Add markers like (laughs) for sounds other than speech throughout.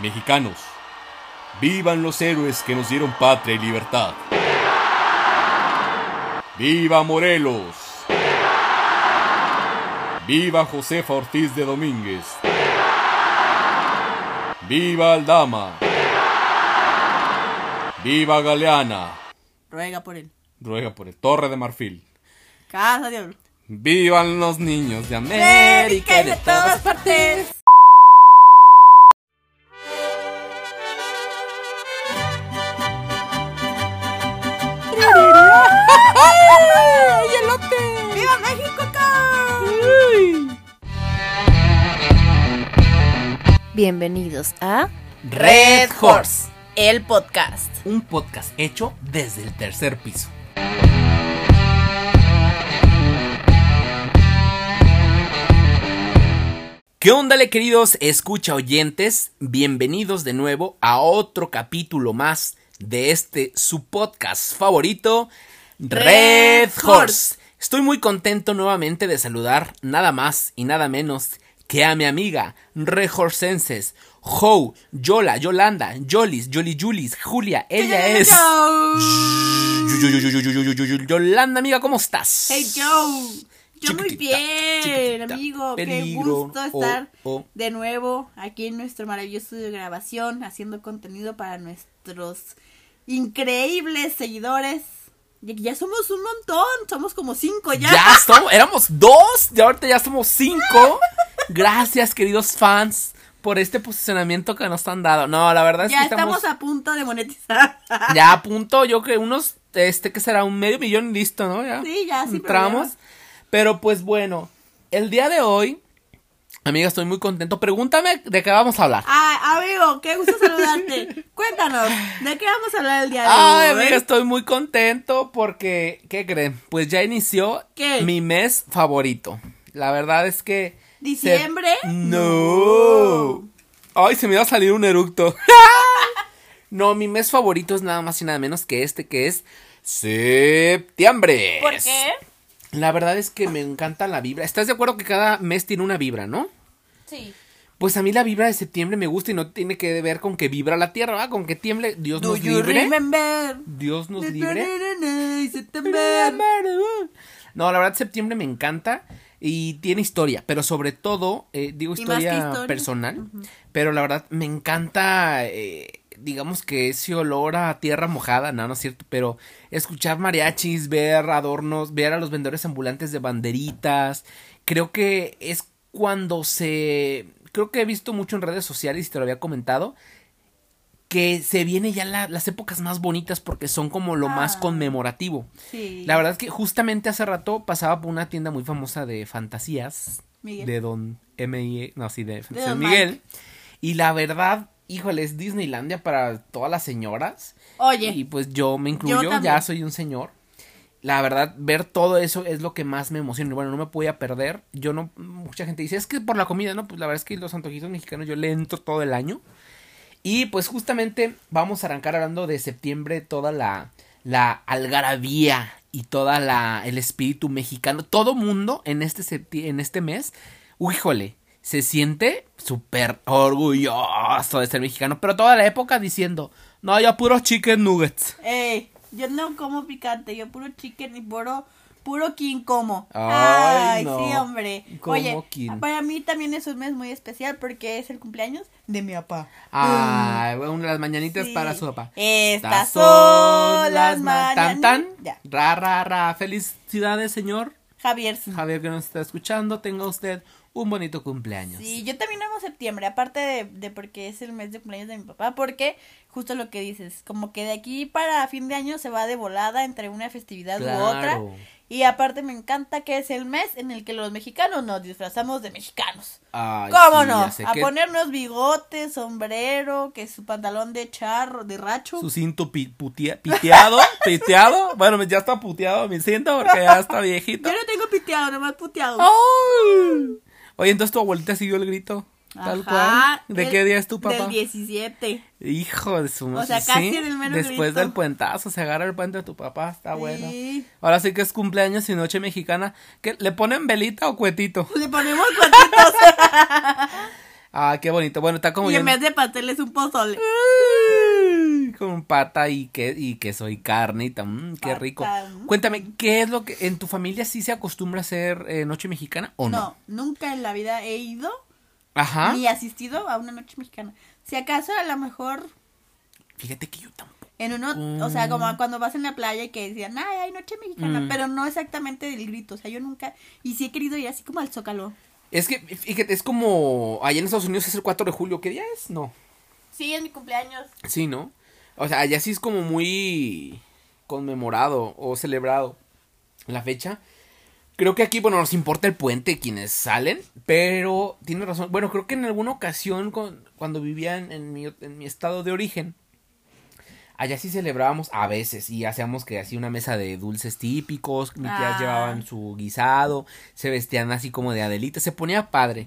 Mexicanos, vivan los héroes que nos dieron patria y libertad. ¡Viva Morelos! ¡Viva Josefa Ortiz de Domínguez! ¡Viva Aldama! ¡Viva Galeana! Ruega por él. Ruega por el Torre de Marfil. Casa de oro. ¡Vivan los niños de América América y de todas partes. Bienvenidos a Red Horse, el podcast. un podcast hecho desde el tercer piso. ¿Qué onda, queridos escucha oyentes? Bienvenidos de nuevo a otro capítulo más de este su podcast favorito, Red. Horse. Estoy muy contento nuevamente de saludar nada más y nada menos que a mi amiga Rejorsenses, Ho, Yola, Yolanda, Yolis, Yoli Julis, Julia, ella es Yolanda, amiga, ¿cómo estás? Hey Joe. Yo muy bien, amigo. peligro, Qué gusto oh, estar oh. de nuevo aquí en nuestro maravilloso estudio de grabación, haciendo contenido para nuestros increíbles seguidores. Ya, ya somos un montón, somos como cinco ya. Ya somos, éramos dos y ahorita ya somos cinco. Gracias, queridos fans, por este posicionamiento que nos han dado. No, la verdad es Ya que estamos, estamos a punto de monetizar. (laughs) ya a punto, yo que unos, este, que será un medio millón y listo, ¿no? Ya. Sí, ya, sin Entramos. Pero pues bueno, el día de hoy, amiga, estoy muy contento. Pregúntame de qué vamos a hablar. Ay, amigo, qué gusto (laughs) saludarte. Cuéntanos, ¿de qué vamos a hablar el día de Ay, hoy? amiga, estoy muy contento porque, ¿qué creen? Pues ya inició ¿Qué? mi mes favorito. La verdad es que... se- ¿Diciembre? No. Ay, se me iba a salir un eructo. (laughs) no, mi mes favorito es nada más y nada menos que este, que es septiembre. ¿Por qué? La verdad es que me encanta la vibra. ¿Estás de acuerdo que cada mes tiene una vibra, no? Sí. Pues a mí la vibra de septiembre me gusta y no tiene que ver con que vibra la tierra, ¿verdad? Con que tiemble. Dios Do nos you libre. remember? Dios nos libre. September. No, la verdad septiembre me encanta y tiene historia, pero sobre todo, eh, digo historia. personal, pero la verdad me encanta, eh, digamos que ese olor a tierra mojada, no, no es cierto, pero escuchar mariachis, ver adornos, ver a los vendedores ambulantes de banderitas, creo que es cuando se, creo que he visto mucho en redes sociales y te lo había comentado, que se viene ya la- las épocas más bonitas porque son como lo más Ah. conmemorativo. Sí. La verdad es que justamente hace rato pasaba por una tienda muy famosa de fantasías Miguel. de Don M. no, sí, de Don Miguel. Mike. Y la verdad, híjole, es Disneylandia para todas las señoras. Oye, Y pues yo me incluyo, ya soy un señor. La verdad, ver todo eso es lo que más me emociona. Y Bueno, no me voy a perder. Yo no, mucha gente dice, es que por la comida, ¿no? Pues la verdad es que los antojitos mexicanos yo le entro todo el año. Y pues justamente vamos a arrancar hablando de septiembre, toda la, la algarabía y toda la, el espíritu mexicano. Todo mundo en este, en este mes, híjole, se siente súper orgulloso de ser mexicano. Pero toda la época diciendo, no, ya puros chicken nuggets. ey, yo no como picante, yo puro chicken y puro, puro king como. Ay, Ay, no. sí, hombre. Como Oye, king. para mí también es un mes muy especial porque es el cumpleaños de mi papá. Ah, una de las mañanitas Sí. para su papá. Estas son las ma- tan mañanitas. tan. Ya. Ra ra ra. Felicidades, señor Javier. Javier que nos está escuchando. Tenga usted un bonito cumpleaños. Sí, yo también amo septiembre, aparte de, de porque es el mes de cumpleaños de mi papá, porque justo lo que dices, como que de aquí para fin de año se va de volada entre una festividad u otra. Y aparte me encanta que es el mes en el que los mexicanos nos disfrazamos de mexicanos. Ay, ¿Cómo sí, no? A que ponernos bigotes, sombrero, que su pantalón de charro, de racho. Su cinto pi- putea- piteado, (laughs) piteado. Bueno, ya está puteado mi cinto porque ya está viejito. Yo no tengo piteado, nomás puteado. Ay. Oye, entonces tu abuelita siguió el grito. Tal Ajá, cual. ¿De el- qué día es tu papá? Del 17. Hijo de su O sea, casi en el mero Después grito. del puentazo se agarra el puente de tu papá, está bueno. Sí. Ahora sí que es cumpleaños y noche mexicana. ¿Qué, ¿Le ponen velita o cuetito? Le ponemos cuatitos. (laughs) Ah, qué bonito. Bueno, está como y en vez de pastel es un pozole. Con pata y que y queso y carne y tan, mm, qué rico. mm. Cuéntame, ¿qué es lo que en tu familia sí se acostumbra a hacer eh, noche mexicana o no? No, nunca en la vida he ido Ajá. ni asistido a una noche mexicana. Si acaso a lo mejor Fíjate que yo tampoco. en uno, o sea, como cuando vas en la playa y que decían, ay, hay noche mexicana, Mm. pero no exactamente del grito, o sea, yo nunca, y sí he querido ir así como al Zócalo. Es que, fíjate, es como allá en Estados Unidos es el 4 de julio. ¿Qué día es? No. Sí, es mi cumpleaños. Sí, ¿no? O sea, allá sí es como muy conmemorado o celebrado la fecha. Creo que aquí, bueno, nos importa el puente quienes salen, pero tiene razón. Bueno, creo que en alguna ocasión con- cuando vivían en mi, en mi estado de origen, allá sí celebrábamos a veces y hacíamos que así una mesa de dulces típicos, mis tías Ah. llevaban su guisado, se vestían así como de Adelita, se ponía padre.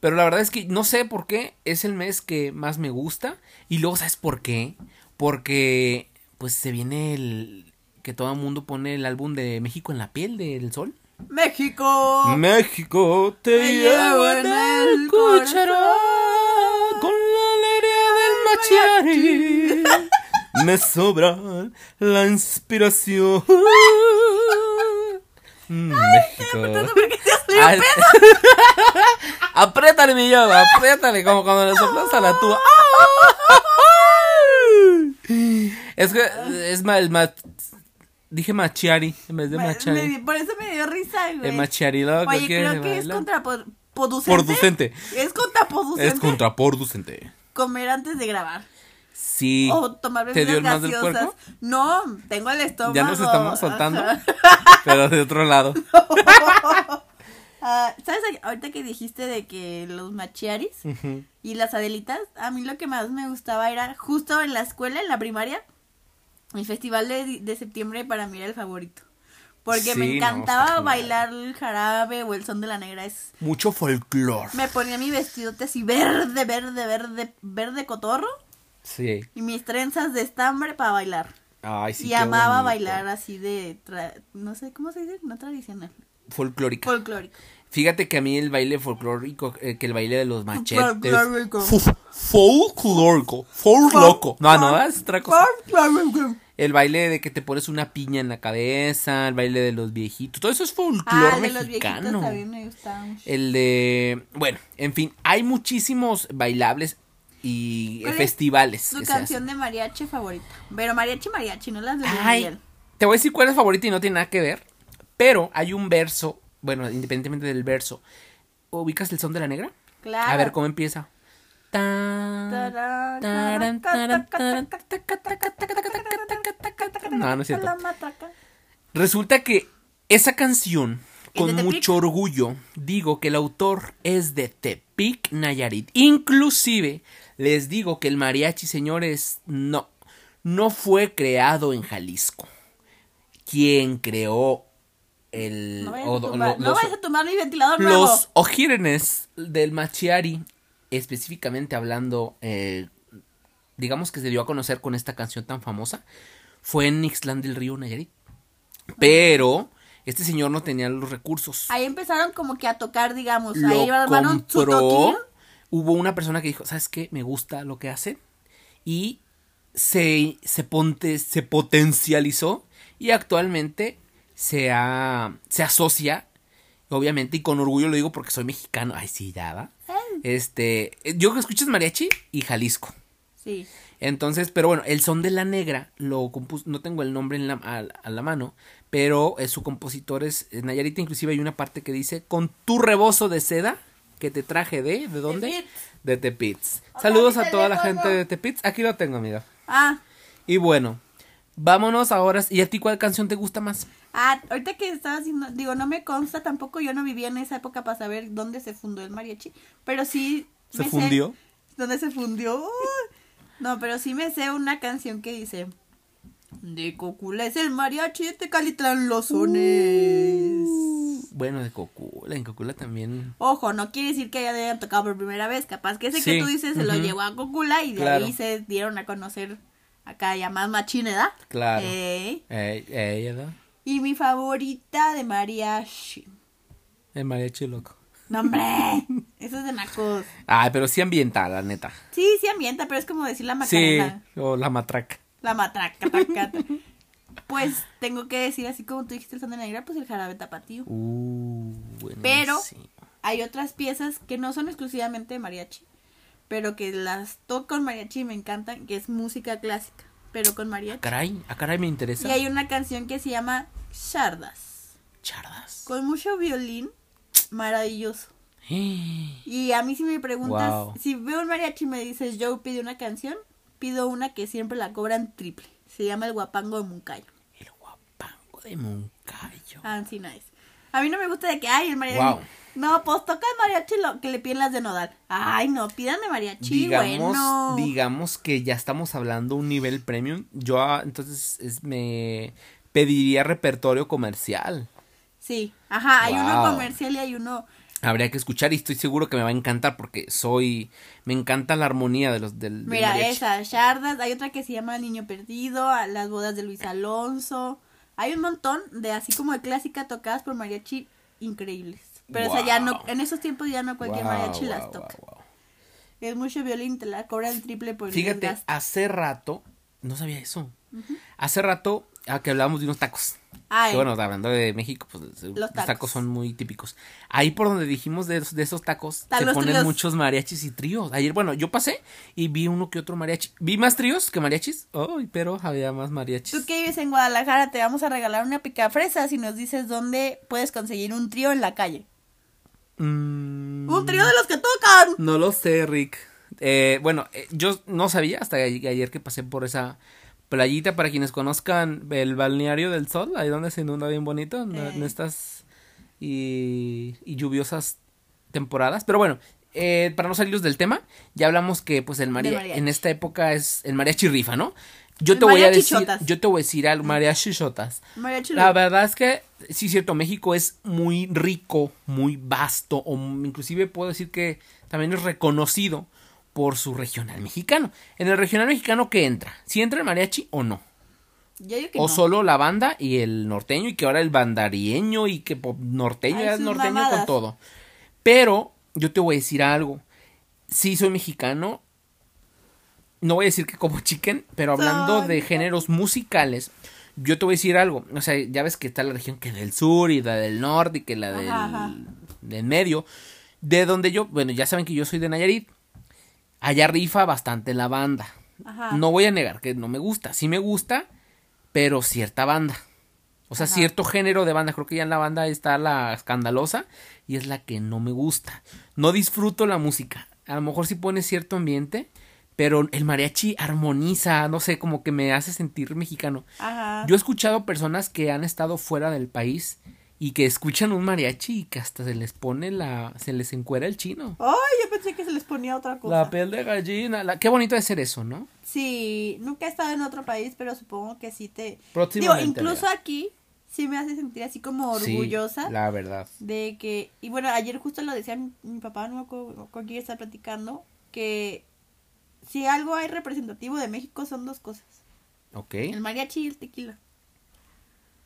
Pero la verdad es que no sé por qué es el mes que más me gusta. Y luego, ¿sabes por qué? Porque pues se viene el que todo el mundo pone el álbum de México en la piel del sol. México. México te Me llevo en el cucharón con la alegría del mariachi. Me sobra la inspiración. México. Ay, (laughs) apriétale, mi yo, apriétale, como cuando le soplas a la tuba. (laughs) Es que es mal, ma- dije machiari en vez de machari. me- por eso me dio risa, güey. El machiari loco Oye, creo que es contraproducente. Producente. Es contraproducente. Es contraproducente. Comer antes de grabar. Sí. O tomar ¿Te dio bebidas el más del? No, tengo el estómago. Ya nos estamos soltando. Ajá. (laughs) Pero de otro lado. Ah, ¿Sabes? Ahorita que dijiste de que los machiaris y las adelitas, a mí lo que más me gustaba era justo en la escuela, en la primaria, el festival de, de septiembre para mí era el favorito. Porque Sí, me encantaba bailar el jarabe o el son de la negra. Es, Mucho folclore. me ponía mi vestidote así verde, verde, verde, verde cotorro Sí. y mis trenzas de estambre para bailar. Ay, sí. y qué amaba bonito. bailar así de, tra- no sé, ¿cómo se dice? No tradicional, Folclórica. folclórico. Fíjate que a mí el baile folclórico, eh, que el baile de los machetes. Folclórico. Folclórico. Folcloco. No, no, es otra cosa. Folclórico. El baile de que te pones una piña en la cabeza, el baile de los viejitos. Todo eso es folclore Ah, el de los viejitos mexicano. también me mucho. El de. Bueno, en fin, hay muchísimos bailables y eh, ¿Cuál es festivales. Se hacen. canción de mariachi favorita. Pero mariachi, mariachi, no las de Ay, Miguel. te voy a decir cuál es favorita y no tiene nada que ver. Pero hay un verso, bueno, independientemente del verso. ¿Ubicas el son de la negra? Claro. A ver cómo empieza. Tan, Tarán, taran, taran, taran, No, no es cierto. Resulta que esa canción, ¿Es con mucho orgullo, digo que el autor es de Tepic, Nayarit. Inclusive, les digo que el mariachi, señores, no, no fue creado en Jalisco. Quien creó el... No vayas, o- a, tumbar, lo- no los- vayas a tomar mi ventilador nuevo. los ojírgenes del machiari, específicamente hablando, eh, digamos que se dio a conocer con esta canción tan famosa, fue en Ixtlán del Río Nayarit. Pero este señor no tenía los recursos. Ahí empezaron como que a tocar, digamos. Lo ahí armaron su compró. toquín. Hubo una persona que dijo, ¿sabes qué? Me gusta lo que hacen. Y se, se, ponte, se potencializó y actualmente se, ha- se asocia, obviamente, y con orgullo lo digo porque soy mexicano. Ay, sí, ya va. Este, yo que escuchas mariachi y Jalisco. Sí. Entonces, pero bueno, el son de la negra lo compuso, no tengo el nombre en la, a, a la mano, pero eh, su compositor es es Nayarita, inclusive hay una parte que dice, con tu rebozo de seda que te traje de, ¿de dónde? Tepitz. De Tepitz. Saludos a toda la gente de Tepitz, aquí lo tengo, amiga. Ah, Y bueno, vámonos ahora, ¿y a ti cuál canción te gusta más? ah, ahorita que estaba haciendo, digo, no me consta tampoco, yo no vivía en esa época para saber dónde se fundó el mariachi, pero sí. ¿Se sé- fundió? ¿Dónde se fundió? Uy. No, pero sí me sé una canción que dice De Cocula es el mariachi de Tecalitlán los sones. Bueno, de Cocula, en Cocula también. Ojo, no quiere decir que hayan tocado por primera vez. Capaz que ese Sí, que tú dices se lo llevó a Cocula y de Claro. ahí se dieron a conocer acá ya más machín, ¿verdad? Claro. Eh, eh, ¿verdad? Y mi favorita de mariachi. El mariachi loco. ¡No, hombre! (laughs) Eso es de nacos. Ay, pero sí ambienta, la neta. Sí, sí ambienta, pero es como decir la Sí, macarena. o la matraca. La matraca, traca. (laughs) Pues tengo que decir, así como tú dijiste el son de negra, pues el jarabe tapatío. Uh. Pero hay otras piezas que no son exclusivamente de mariachi, pero que las toco con mariachi y me encantan, que es música clásica, pero con mariachi. Caray, a caray me interesa. Y hay una canción que se llama Shardas, Chardas. con mucho violín, maravilloso. (gasps) Y a mí si me preguntas, Wow. si veo un mariachi y me dices, Joe pide una canción, pido una que siempre la cobran triple. Se llama El Guapango de Muncayo. El guapango de Moncayo. Así nice. A mí no me gusta de que, ay, el mariachi. Wow. No, pues toca el mariachi lo que le piden las de nodal. Ay, no, pidan de mariachi, digamos, bueno. digamos que ya estamos hablando un nivel premium. Yo ah, entonces es- me pediría repertorio comercial. Sí, ajá, hay uno comercial y hay uno. Habría que escuchar y estoy seguro que me va a encantar porque soy me encanta la armonía de los del, del Mira, mariachi. esa, Shardas. Hay otra que se llama El Niño Perdido, a Las Bodas de Luis Alonso. Hay un montón de así como de clásica tocadas por mariachi increíbles. Pero o sea, ya no, en esos tiempos ya no cualquier Wow, mariachi wow, las toca. Es mucho violín, te la cobran triple por el Fíjate, hace rato no sabía eso. Hace rato a que hablábamos de unos tacos. Ay, Que bueno, hablando de México, pues los, tacos. tacos. son muy típicos. Ahí por donde dijimos de, esos- de esos tacos, Están se ponen tríos. muchos mariachis y tríos. Ayer, bueno, yo pasé y vi uno que otro mariachi. Vi más tríos que mariachis. Ay, pero había más mariachis. Tú que vives en Guadalajara, te vamos a regalar una picafresa si nos dices dónde puedes conseguir un trío en la calle. Mm, Un trío de los que tocan. No lo sé, Rick. Eh, bueno, eh, yo no sabía hasta ayer que pasé por esa playita. Para quienes conozcan el balneario del sol, ahí donde se inunda bien bonito, en, en estas y, y lluviosas temporadas. Pero bueno, eh, para no salirnos del tema, ya hablamos que pues el maria- mariachi. en esta época es el mariachi rifa, ¿no? Yo El te voy a decir, chotas. yo te voy a decir al mariachi chotas. Mariachi La verdad es que sí, cierto, México es muy rico, muy vasto, o inclusive puedo decir que también es reconocido por su regional mexicano. En el regional mexicano, ¿qué entra? ¿Si entra el mariachi o no? Yo digo que O no. solo la banda y el norteño, y que ahora el bandarieño, y que pop norteño Ay, ya es norteño mamadas. con todo. Pero yo te voy a decir algo. Sí, soy mexicano. No voy a decir que como chicken, pero hablando de géneros musicales, yo te voy a decir algo. O sea, ya ves que está la región que del sur y la del norte y que la del, Ajá, ajá. del medio. De donde yo, bueno, ya saben que yo soy de Nayarit. Allá rifa bastante la banda. Ajá. No voy a negar que no me gusta. Sí me gusta, pero cierta banda. O sea, Ajá. cierto género de banda. Creo que ya en la banda está la escandalosa y es la que no me gusta. No disfruto la música. A lo mejor sí pone cierto ambiente, pero el mariachi armoniza, no sé, como que me hace sentir mexicano. Ajá. Yo he escuchado personas que han estado fuera del país y que escuchan un mariachi y que hasta se les pone la, se les encuera el chino. Ay, yo pensé que se les ponía otra cosa. La piel de gallina, la... qué bonito de ser eso, ¿no? Sí, nunca he estado en otro país, pero supongo que sí te... Digo, incluso aquí sí me hace sentir así como Sí, orgullosa la verdad. de que... Y bueno, ayer justo lo decía mi, mi papá, no acuerdo con quién estaba platicando, que si algo hay representativo de México son dos cosas, Ok, el mariachi y el tequila.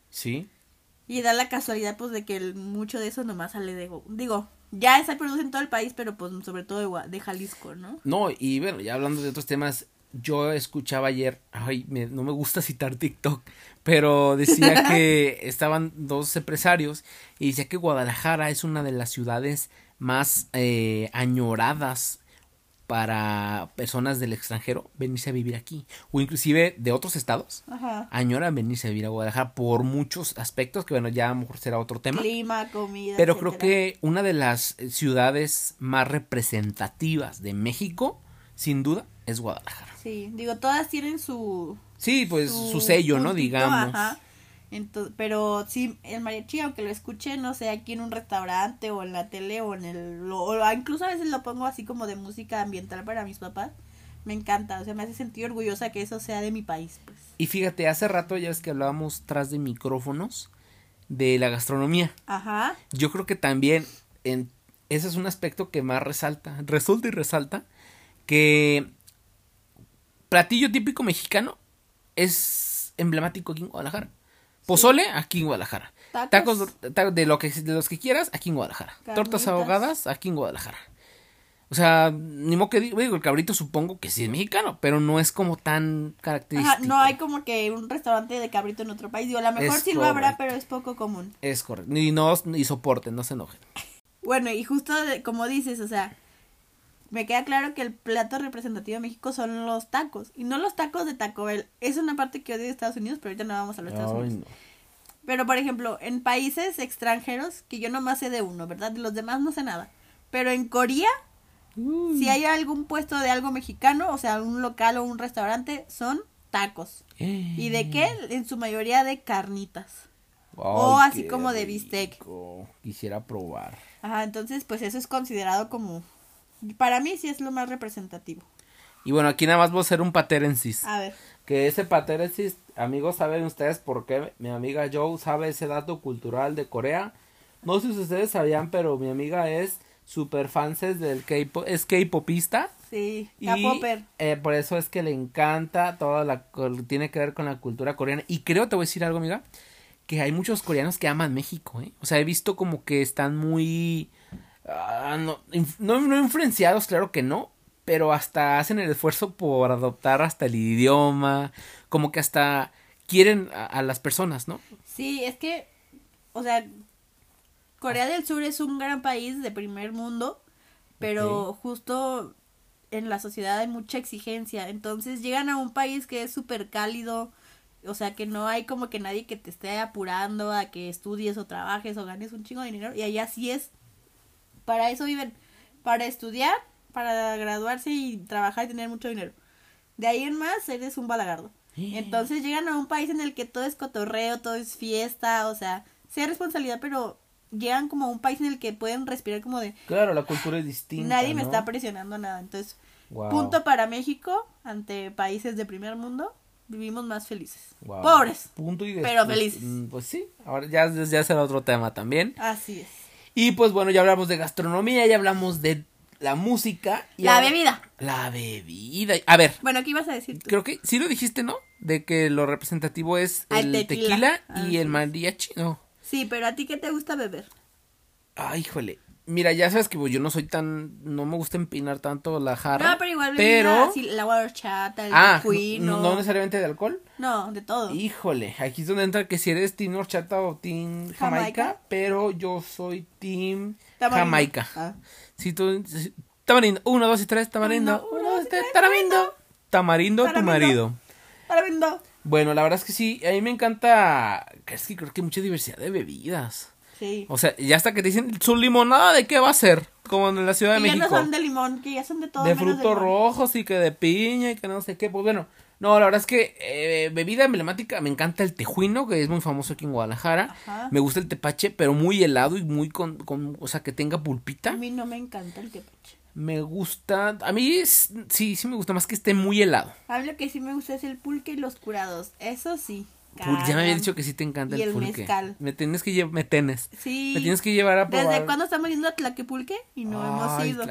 sí. Y da la casualidad pues de que el- mucho de eso nomás sale de... Digo, ya se produce en todo el país, pero pues sobre todo de, de Jalisco, ¿no? No, y bueno, ya hablando de otros temas, yo escuchaba ayer, ay, me- no me gusta citar TikTok, pero decía que (laughs) estaban dos empresarios y decía que Guadalajara es una de las ciudades más eh, añoradas para personas del extranjero venirse a vivir aquí o inclusive de otros estados Ajá. añoran venirse a vivir a Guadalajara por muchos aspectos que bueno ya a lo mejor será otro tema Clima, comida. pero creo que una de las eh, ciudades más representativas de México, sin duda, es Guadalajara. Sí, digo, todas tienen su... Sí, pues su, sello, ¿no? Digamos. ajá. Ento- pero sí, el mariachi, aunque lo escuche, no sé, aquí en un restaurante o en la tele o en el... lo- o incluso a veces lo pongo así como de música ambiental para mis papás. Me encanta, o sea, me hace sentir orgullosa que eso sea de mi país, pues. Y fíjate, hace rato ya ves que hablábamos tras de micrófonos de la gastronomía. Ajá. Yo creo que también en, ese es un aspecto que más resalta, resulta y resalta que platillo típico mexicano es emblemático aquí en Guadalajara. Pozole aquí en Guadalajara. Tacos. Tacos ta- de lo que de los que quieras aquí en Guadalajara. Tortas ahogadas aquí en Guadalajara. O sea, ni modo que digo, digo, el cabrito supongo que sí es mexicano, pero no es como tan característico. Ajá, no hay como que un restaurante de cabrito en otro país. Digo, a lo mejor Es sí lo habrá, pero es poco común. Es correcto. Y no, y soporten, no se enojen. Bueno, y justo como dices, o sea, me queda claro que el plato representativo de México son los tacos. Y no los tacos de Taco Bell. Es una parte que odio de Estados Unidos, pero ahorita no vamos a los Estados Unidos. no. Pero, por ejemplo, en países extranjeros, que yo nomás sé de uno, ¿verdad? De los demás no sé nada. Pero en Corea, Mm. si hay algún puesto de algo mexicano, o sea, un local o un restaurante, son tacos. ¿Y de qué? En su mayoría de carnitas. O así como de bistec. Quisiera probar. Ajá, entonces, pues eso es considerado como... Para mí sí es lo más representativo. Y bueno, aquí nada más voy a hacer un patéresis. A ver. Que ese patéresis, amigos, ¿saben ustedes por qué? Mi amiga Joe sabe ese dato cultural de Corea. No sé si ustedes sabían, pero mi amiga es super fans del K-pop, es K-popista. Sí, Y K-Popper. eh, por eso es que le encanta toda la tiene que ver con la cultura coreana. Y creo, te voy a decir algo, amiga, que hay muchos coreanos que aman México, ¿eh? O sea, he visto como que están muy ah, no, no, no influenciados, claro que no, pero hasta hacen el esfuerzo por adoptar hasta el idioma, como que hasta quieren a, a las personas, ¿no? Sí, es que, o sea, Corea del Sur es un gran país de primer mundo, pero justo en la sociedad hay mucha exigencia. Entonces llegan a un país que es súper cálido, o sea, que no hay como que nadie que te esté apurando a que estudies o trabajes o ganes un chingo de dinero. Y allá sí es, para eso viven, para estudiar, para graduarse y trabajar y tener mucho dinero. De ahí en más eres un balagardo. Entonces llegan a un país en el que todo es cotorreo, todo es fiesta, o sea, sea responsabilidad, pero llegan como a un país en el que pueden respirar como de Claro, la cultura es distinta. nadie me está presionando nada. Entonces, punto para México ante países de primer mundo, vivimos más felices. Pobres, Punto y pero felices. mm, Pues sí, ahora ya, ya será otro tema también. así es. Y pues bueno, ya hablamos de gastronomía, ya hablamos de la música. y La ahora- bebida. La bebida. A ver, Bueno, ¿qué ibas a decir tú? creo que sí lo dijiste, ¿no? De que lo representativo es Ah, el tequila, tequila. y Ah, el mariachi. No. Sí, pero a ti qué te gusta beber? Ay, híjole. Mira, ya sabes que pues, yo no soy tan. No me gusta empinar tanto la jarra. No, pero igual pero- así, el agua horchata, el Ah, queen, no, necesariamente de alcohol. no, de todo. Híjole, aquí es donde entra que si eres team horchata o team jamaica, Jamaica. pero yo soy team Tamarindo. jamaica. Ah. Si tú, si- tamarindo, uno, dos y tres, tamarindo, Tamarindo, uno, dos y tres, tamarindo, tamarindo, tu Tamarindo. marido. Para vendo. Bueno, la verdad es que sí, a mí me encanta, es que creo que hay mucha diversidad de bebidas. Sí. O sea, ya hasta que te dicen su limonada, ¿de qué va a ser? Como en la Ciudad de que ya no México. son de limón, que ya son de todo. de menos frutos rojos y que de piña y que no sé qué. Pues bueno, no, la verdad es que eh, bebida emblemática, me encanta el tejuino, que es muy famoso aquí en Guadalajara. Ajá. Me gusta el tepache, pero muy helado y muy con, con o sea, que tenga A pulpita. mí no me encanta el tepache. Me gusta, a mí es- sí, sí me gusta más que esté muy helado. A mí lo que sí me gusta es el pulque y los curados. Eso sí. Ya me había dicho que sí te encanta Y el el pulque. mezcal. Me tienes que llevar, me tenes. Sí. Me tienes que llevar a probar. ¿Desde cuándo estamos yendo a Tlaquepulque? Y no hemos ido.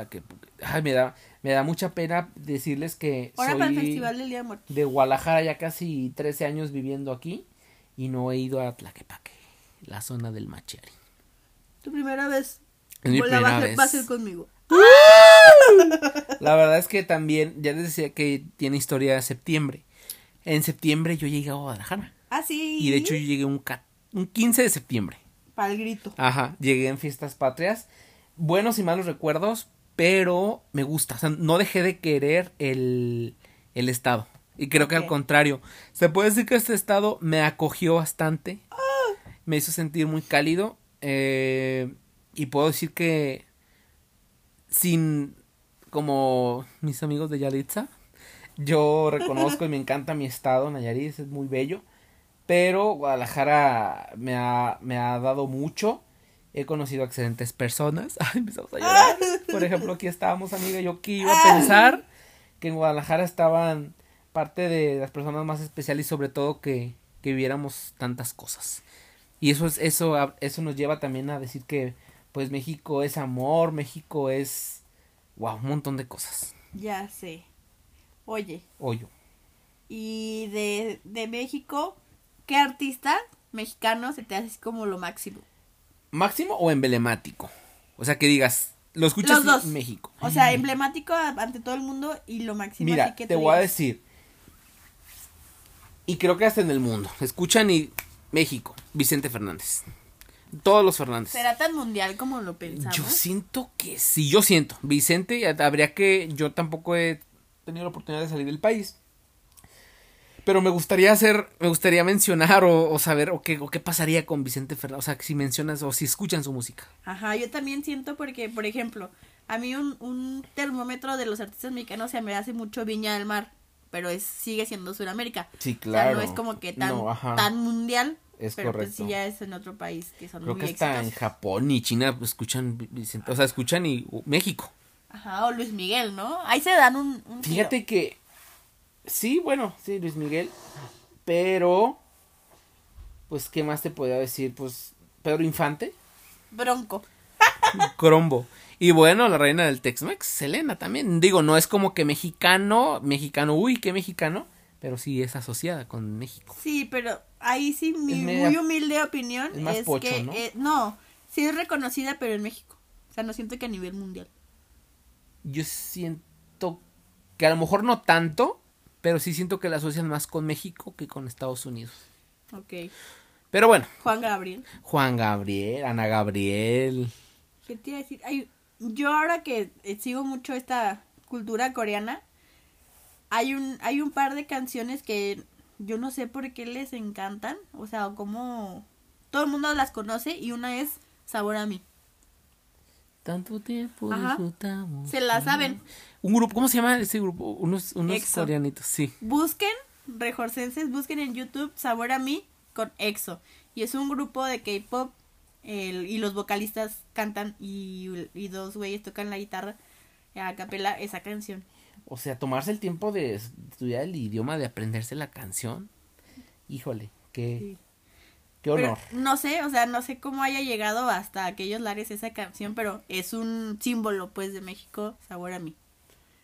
Ay, me da, me da mucha pena decirles que Ahora para el soy Festival del Día de Muertos. de Guadalajara ya casi 13 años viviendo aquí y no he ido a Tlaquepaque, la zona del Machiari. Tu primera vez. Es mi la primera vez. va a ser conmigo. La verdad es que también, ya les decía que tiene historia de septiembre. En septiembre yo llegué a Guadalajara. Ah, sí. Y de hecho yo llegué un, un 15 de septiembre. Para el grito. Ajá, llegué en fiestas patrias. Buenos y malos recuerdos, pero me gusta. O sea, no dejé de querer el, el estado. Y creo que al contrario. Se puede decir que este estado me acogió bastante. Me hizo sentir muy cálido. eh, y puedo decir que sin como mis amigos de Yalitza, yo reconozco y me encanta mi estado, Nayarit, es muy bello. Pero Guadalajara me ha, me ha dado mucho. He conocido a excelentes personas. (laughs) Ay, empezamos a llorar. Por ejemplo, aquí estábamos, amiga. Yo que iba a pensar que en Guadalajara estaban parte de las personas más especiales y sobre todo que, que viviéramos tantas cosas. Y eso es, eso, eso nos lleva también a decir que pues México es amor, México es wow, un montón de cosas. Ya sé. Oye, Hoyo. y de, de México, ¿qué artista mexicano se te hace como lo máximo? ¿Máximo o emblemático? O sea, que digas, Lo escuchas Los dos. en México. O sea, emblemático ante todo el mundo y lo máximo Mira, que te voy a decir. Y creo que hasta en el mundo. Escuchan y México, Vicente Fernández. Todos los Fernández. ¿Será tan mundial como lo pensamos? Yo siento que sí, yo siento. Vicente, habría que. Yo tampoco he tenido la oportunidad de salir del país. Pero me gustaría hacer, me gustaría mencionar o, o saber o qué, o qué pasaría con Vicente Fernández. O sea, si mencionas o si escuchan su música. Ajá, yo también siento porque, por ejemplo, a mí un, un termómetro de los artistas mexicanos se me hace mucho Viña del Mar, pero es sigue siendo Sudamérica. Sí, O sea, no es como que tan, No, tan mundial, Es pero correcto. pues sí ya es en otro país que son Creo muy que hasta en exitosos. Japón y China escuchan Vicente. O sea, escuchan y México. Ajá, o Luis Miguel, ¿no? Ahí se dan un, un tiro. Fíjate que. Sí, bueno, sí, Luis Miguel. Pero. Pues, ¿qué más te podría decir? Pues, Pedro Infante. Bronco. Crombo. Y bueno, la reina del Tex-Mex, Selena también. Digo, no es como que mexicano, mexicano, uy, qué mexicano. Pero sí es asociada con México. Sí, pero ahí sí mi media- muy humilde opinión es más es pocho, que ¿no? eh, no, sí es reconocida pero en México. O sea, no siento que a nivel mundial. Yo siento que a lo mejor no tanto, pero sí siento que la asocian más con México que con Estados Unidos. Ok. Pero bueno, Juan Gabriel. Juan Gabriel, Ana Gabriel. ¿Qué te iba a decir? Ay, yo ahora que eh, sigo mucho esta cultura coreana, hay un, hay un par de canciones que yo no sé por qué les encantan. O sea, como todo el mundo las conoce y una es Sabor a mí. Tanto tiempo Ajá. disfrutamos. Se la saben. Un grupo, ¿cómo se llama ese grupo? Unos, unos EXO. coreanitos, sí. Busquen, rejorcenses, busquen en YouTube Sabor a mí con EXO. Y es un grupo de K-pop el- y los vocalistas cantan y, y dos güeyes tocan la guitarra a capela esa canción. O sea, tomarse el tiempo de estudiar el idioma, de aprenderse la canción. Híjole, qué, Sí. Qué Pero honor. no sé, o sea, no sé cómo haya llegado hasta aquellos lares esa canción, pero es un símbolo pues de México, Sabor a mí.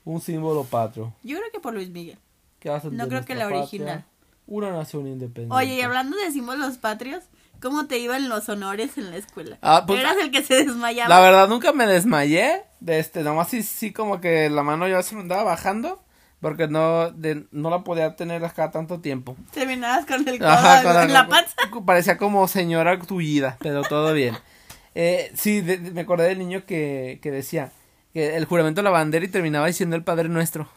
Un símbolo patrio. Yo creo que por Luis Miguel. ¿Qué va a ser No creo que la patria? original. Una nación independiente. Oye, y hablando de símbolos patrios, ¿cómo te iban los honores en la escuela? Ah, pues, Eras el que se desmayaba. La verdad nunca me desmayé. De este, nomás sí, sí como que la mano ya se me andaba bajando. Porque no, de, no la podía tener acá tanto tiempo. Terminabas con el codo Ajá, con en la panza. Parecía como señora tullida, pero todo bien. (laughs) Eh, sí, de- de- me acordé del niño que, que decía que el juramento de la bandera y terminaba diciendo el Padre Nuestro.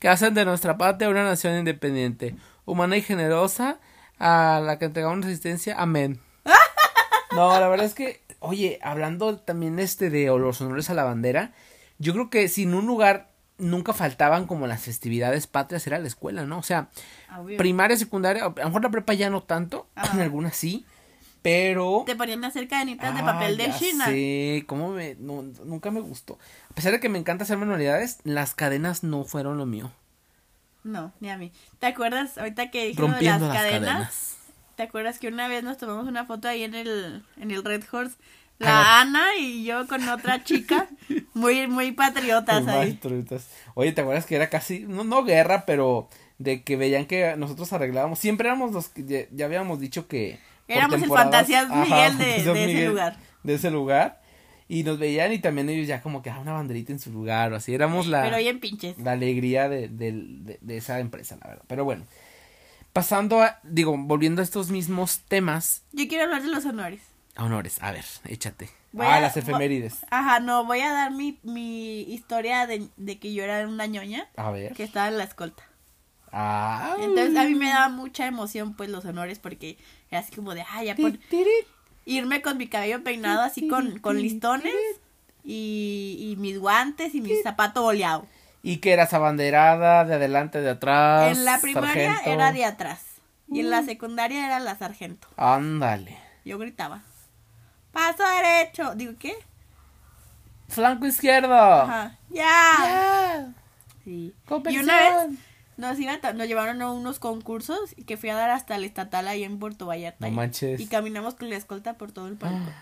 Que hacen de nuestra patria una nación independiente, humana y generosa, a la que entregamos resistencia. Amén. (laughs) No, la verdad es que, oye, hablando también este de los honores a la bandera, yo creo que si en un lugar nunca faltaban como las festividades patrias era la escuela, ¿no? O sea, Obvio. primaria, secundaria, a lo mejor la prepa ya no tanto, en (laughs) algunas sí, pero... Te ponían a hacer cadenitas de Ah, papel de China. sé, cómo me... no, nunca me gustó. A pesar de que me encanta hacer manualidades, las cadenas no fueron lo mío. No, ni a mí. ¿Te acuerdas ahorita que de las las cadenas? cadenas. ¿Te acuerdas que una vez nos tomamos una foto ahí en el, en el Red Horse? La Ana y yo con otra chica, muy, muy patriotas Muy ahí. mastruitas. Oye, ¿te acuerdas que era casi, no, no guerra, pero de que veían que nosotros arreglábamos? Siempre éramos los que ya, ya habíamos dicho que... Éramos el Fantasías Ajá, Miguel de, de ese lugar. De ese lugar. Y nos veían y también ellos ya como que, ah, una banderita en su lugar o así. Éramos la... Pero bien pinches. la alegría de, del- de- de esa empresa, la verdad. Pero bueno, pasando a, digo, volviendo a estos mismos temas, Yo quiero hablar de los honores. Honores, a ver, échate. Voy ah, a- las voy- efemérides. Ajá, no, voy a dar mi, mi historia de, de que yo era una ñoña A ver. que estaba en la escolta. Ah. Entonces a mí me daba mucha emoción pues los honores porque era así como de, ay, ya por irme con mi cabello peinado así con, con listones y, y mis guantes y mi zapato boleado. Y que eras abanderada, de adelante, de atrás. En la primaria sargento. era de atrás y en la secundaria era la sargento. Ándale. Yo gritaba, paso derecho. Digo, ¿qué? Flanco izquierdo. Ajá, ya. Ya. Sí. Y Conversión. una vez nos, iban a- nos llevaron a unos concursos y que fui a dar hasta el estatal ahí en Puerto Vallarta. No y- manches. Y caminamos con la escolta por todo el palecón.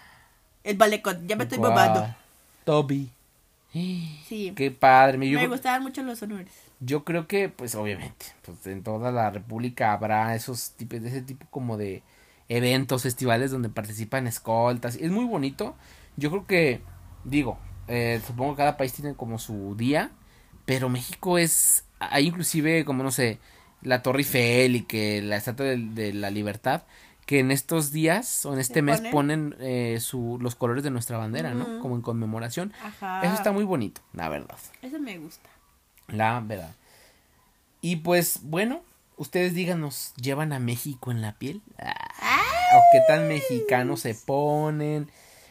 El palecón, ya me estoy Guau. babando. Toby. Sí. Qué padre. me creo- gustaban mucho los honores. yo creo que, pues, obviamente, pues en toda la república habrá esos tipos, de ese tipo como de eventos, festivales donde participan escoltas. Es muy bonito. Yo creo que, digo, Eh, supongo que cada país tiene como su día. Pero México es. Hay inclusive, como no sé, la Torre Eiffel y que la Estatua de, de la Libertad. Que en estos días o en este ¿Se mes ponen? ponen eh, su, los colores de nuestra bandera, ¿no? Como en conmemoración. Ajá. Eso está muy bonito, la verdad. Eso me gusta. La verdad. Y pues, bueno, ustedes díganos, ¿llevan a México en la piel? ¿O qué tan mexicanos se ponen?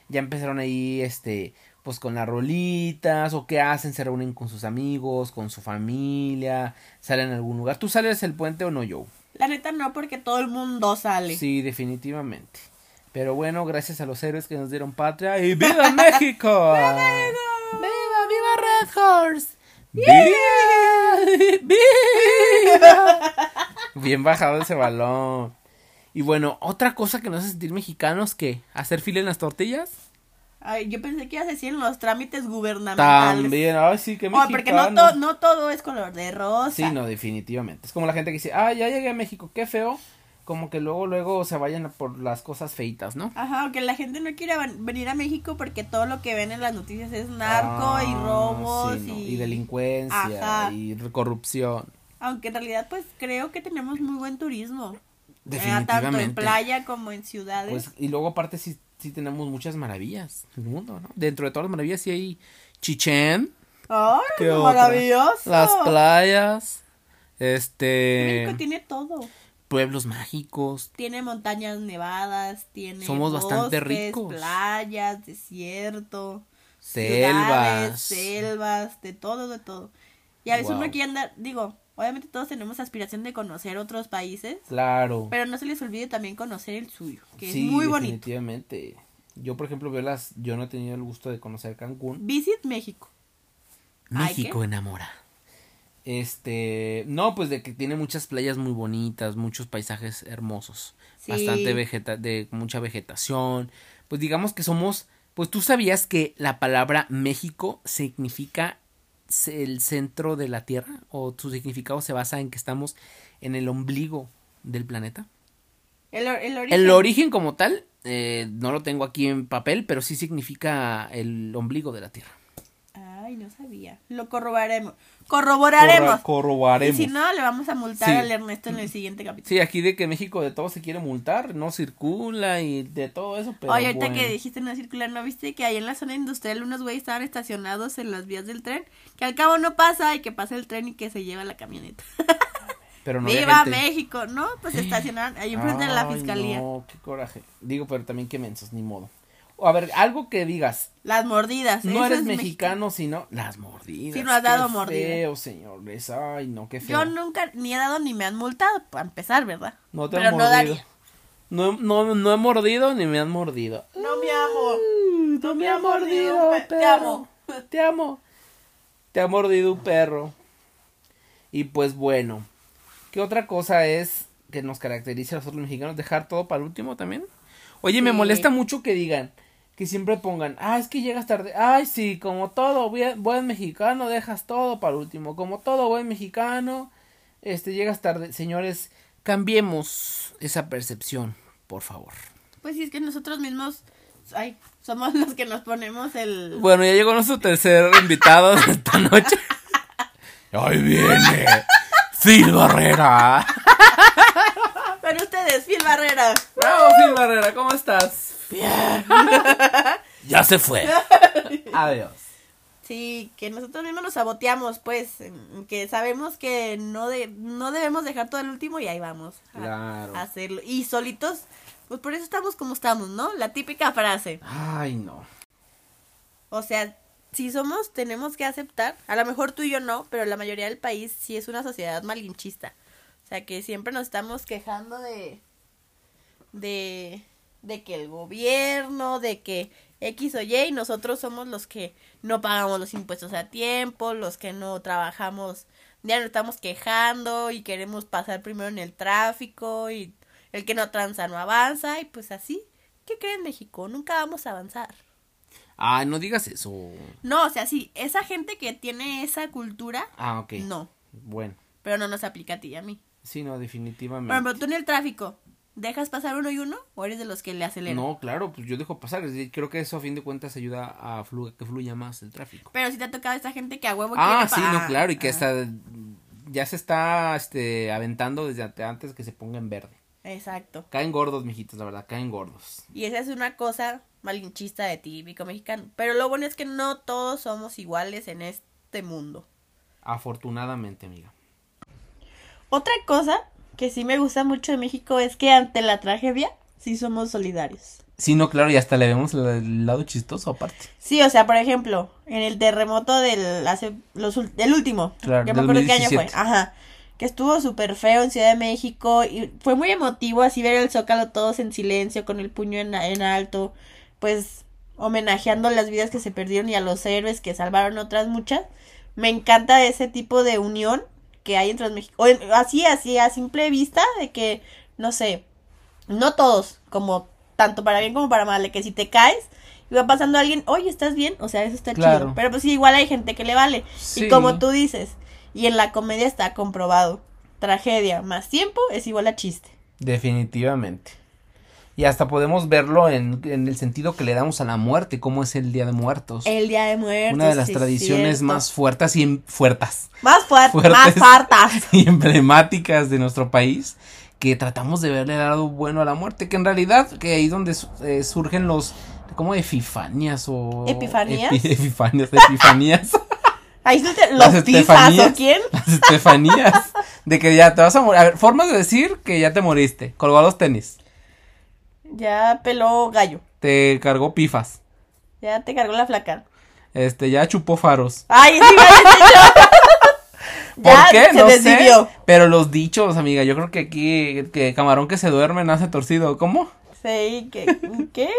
Ya empezaron ahí, este, pues con las rolitas, o qué hacen, se reúnen con sus amigos, con su familia, salen a algún lugar. ¿Tú sales el puente o no, Joe? La neta no, porque todo el mundo sale. Sí, definitivamente. Pero bueno, gracias a los héroes que nos dieron patria y ¡Viva (laughs) México! ¡Viva ¡Viva, viva Red Horse! ¡Viva! ¡Viva! Bien bajado ese balón. Y bueno, otra cosa que nos hace sentir mexicanos que hacer fila en las tortillas. Ay, yo pensé que ibas a decir en los trámites gubernamentales. También, ay sí, que Oh, mexicano. porque no, to- no todo es color de rosa. Sí, no, definitivamente. Es como la gente que dice, ah, ya llegué a México, qué feo. Como que luego, luego se vayan por las cosas feitas, ¿no? Ajá, aunque la gente no quiere venir a México porque todo lo que ven en las noticias es narco y Ah, robos sí, no, y... y delincuencia Ajá. y corrupción. Aunque en realidad pues creo que tenemos muy buen turismo. Eh, Definitivamente. tanto en playa como en ciudades. Pues, y luego aparte sí, sí tenemos muchas maravillas en el mundo, ¿no? Dentro de todas las maravillas sí hay Chichén, ¡Ay, ¿qué maravilloso! las playas, este, México tiene todo. pueblos mágicos. Tiene montañas nevadas, tiene Somos bastante ricos. playas, desierto, Selvas. ciudades, selvas, de todo, de todo. Y a veces Wow. uno quiere andar, digo, obviamente todos tenemos aspiración de conocer otros países, Claro. pero no se les olvide también conocer el suyo, que sí, es muy bonito. definitivamente. Yo, por ejemplo, veo las, yo no he tenido el gusto de conocer Cancún. Visit México. México enamora. Este, no, pues de que tiene muchas playas muy bonitas, muchos paisajes hermosos, Sí. bastante vegeta de mucha vegetación. Pues digamos que somos, pues tú sabías que la palabra México significa el centro de la Tierra o su significado se basa en que estamos en el ombligo del planeta. El, or- el origen. El origen como tal eh, no lo tengo aquí en papel, pero sí significa el ombligo de la Tierra. Ay, no sabía. Lo corroboraremos. Corroboraremos. Corra- corroboraremos. Y si no, le vamos a multar Sí. al Ernesto en el siguiente capítulo. Sí, aquí de que México de todo se quiere multar, no circula y de todo eso, pero Oye, ahorita bueno. que dijiste no circular, ¿no viste que ahí en la zona industrial unos güeyes estaban estacionados en las vías del tren? Que al cabo no pasa y que pasa el tren y que se lleva la camioneta. (laughs) Pero no ¡Viva. México! ¿No? Pues (gasps) estacionaron ahí enfrente de la fiscalía. No, qué coraje. Digo, pero también qué mensos, ni modo. A ver, algo que digas, Las mordidas. no eres es mexicano, sino las mordidas. Sí, no has dado qué feo, señores. Ay, no, qué feo. Yo nunca ni he dado ni me han multado, para empezar, ¿verdad? No te Pero han no mordido. daría. No, no, no he mordido ni me han mordido. No, mi amor. Uh, no me ha mordido, pe- te perro. amo. Te amo. Te ha mordido un perro. Y pues bueno, ¿qué otra cosa es que nos caracteriza a nosotros los mexicanos? ¿Dejar todo para el último también? Oye, me molesta mucho que digan, que siempre pongan, ah, es que llegas tarde. Ay, sí, como todo buen, buen mexicano, dejas todo para el último. Como todo buen mexicano, este, llegas tarde. Señores, cambiemos esa percepción, por favor. Pues sí, es que nosotros mismos, ay, somos (laughs) los que nos ponemos el... Bueno, ya llegó nuestro tercer invitado de esta noche. (laughs) Ahí viene Phil Barrera. Pero ustedes, Phil Barrera. Bravo, Phil Barrera, ¿cómo estás? Bien. (laughs) ya se fue. Adiós. Sí, que nosotros mismos nos saboteamos, pues, que sabemos que no de, no debemos dejar todo el último y ahí vamos a, Claro. a hacerlo. Y solitos, pues por eso estamos como estamos, ¿no? La típica frase. Ay, no. O sea, si somos, tenemos que aceptar, a lo mejor tú y yo no, pero la mayoría del país sí es una sociedad malinchista. O sea, que siempre nos estamos quejando de, de, de que el gobierno, de que X o Y, y nosotros somos los que no pagamos los impuestos a tiempo, los que no trabajamos, ya nos estamos quejando y queremos pasar primero en el tráfico y el que no tranza no avanza y pues así. ¿Qué creen México? Nunca vamos a avanzar. Ay, no digas eso. No, o sea, sí, esa gente que tiene esa cultura, Ah, ok. no, Bueno, pero no nos aplica a ti y a mí. sí, no, definitivamente. ejemplo, tú en el tráfico, ¿Dejas pasar uno y uno o eres de los que le aceleran? No, claro, pues yo dejo pasar. es decir, creo que eso a fin de cuentas ayuda a flu- que fluya más el tráfico. Pero si te ha tocado esta gente que a huevo Ah, quiere sí, no, claro, y que Ah, está, ya se está este, aventando desde ante- antes que se ponga en verde. Exacto. Caen gordos, mijitos, la verdad, caen gordos. Y esa es una cosa malinchista de típico mexicano. Pero lo bueno es que no todos somos iguales en este mundo. Afortunadamente, amiga. Otra cosa que sí me gusta mucho de México es que ante la tragedia sí somos solidarios. Sí, no, claro, y hasta le vemos el, lado chistoso aparte. Sí, o sea, por ejemplo, en el terremoto del hace los ul- el último, Claro, que me del acuerdo qué año fue, 2017. ajá, que estuvo súper feo en Ciudad de México y fue muy emotivo así ver el Zócalo todos en silencio con el puño en, en alto, pues homenajeando las vidas que se perdieron y a los héroes que salvaron otras muchas. Me encanta ese tipo de unión que hay entre los mexicanos, así, así, a simple vista de que, no sé, no todos, como tanto para bien como para mal, de que si te caes y va pasando alguien, oye, ¿estás bien? O sea, eso está Claro. chido. Pero pues sí, igual hay gente que le vale. Sí. Y como tú dices, y en la comedia está comprobado, tragedia más tiempo es igual a chiste. Definitivamente. Y hasta podemos verlo en, en el sentido que le damos a la muerte, como es el Día de Muertos. El Día de Muertos. Una de las sí, tradiciones cierto. más fuertes y em- fuertas Más fuertes, (laughs) fuertes. más fartas. y emblemáticas de nuestro país que tratamos de verle el lado bueno a la muerte, que en realidad que ahí donde eh, surgen los como epifanias o ¿Epifanías? epi- (laughs) epifanias, epifanías, (laughs) Ahí te- Las los. ¿o quién? las estefanías de que ya te vas a morir, a ver, formas de decir que ya te moriste, colgó los tenis, Ya peló gallo. te cargó pifas, Ya te cargó la flaca. este ya chupó faros. Ay, sí, me habías dicho. (laughs) ¿Por Ya qué? se no desvivió. sé. Pero los dichos, amiga, yo creo que aquí que camarón que se duerme nace torcido, ¿cómo? Sí, ¿qué? ¿Qué?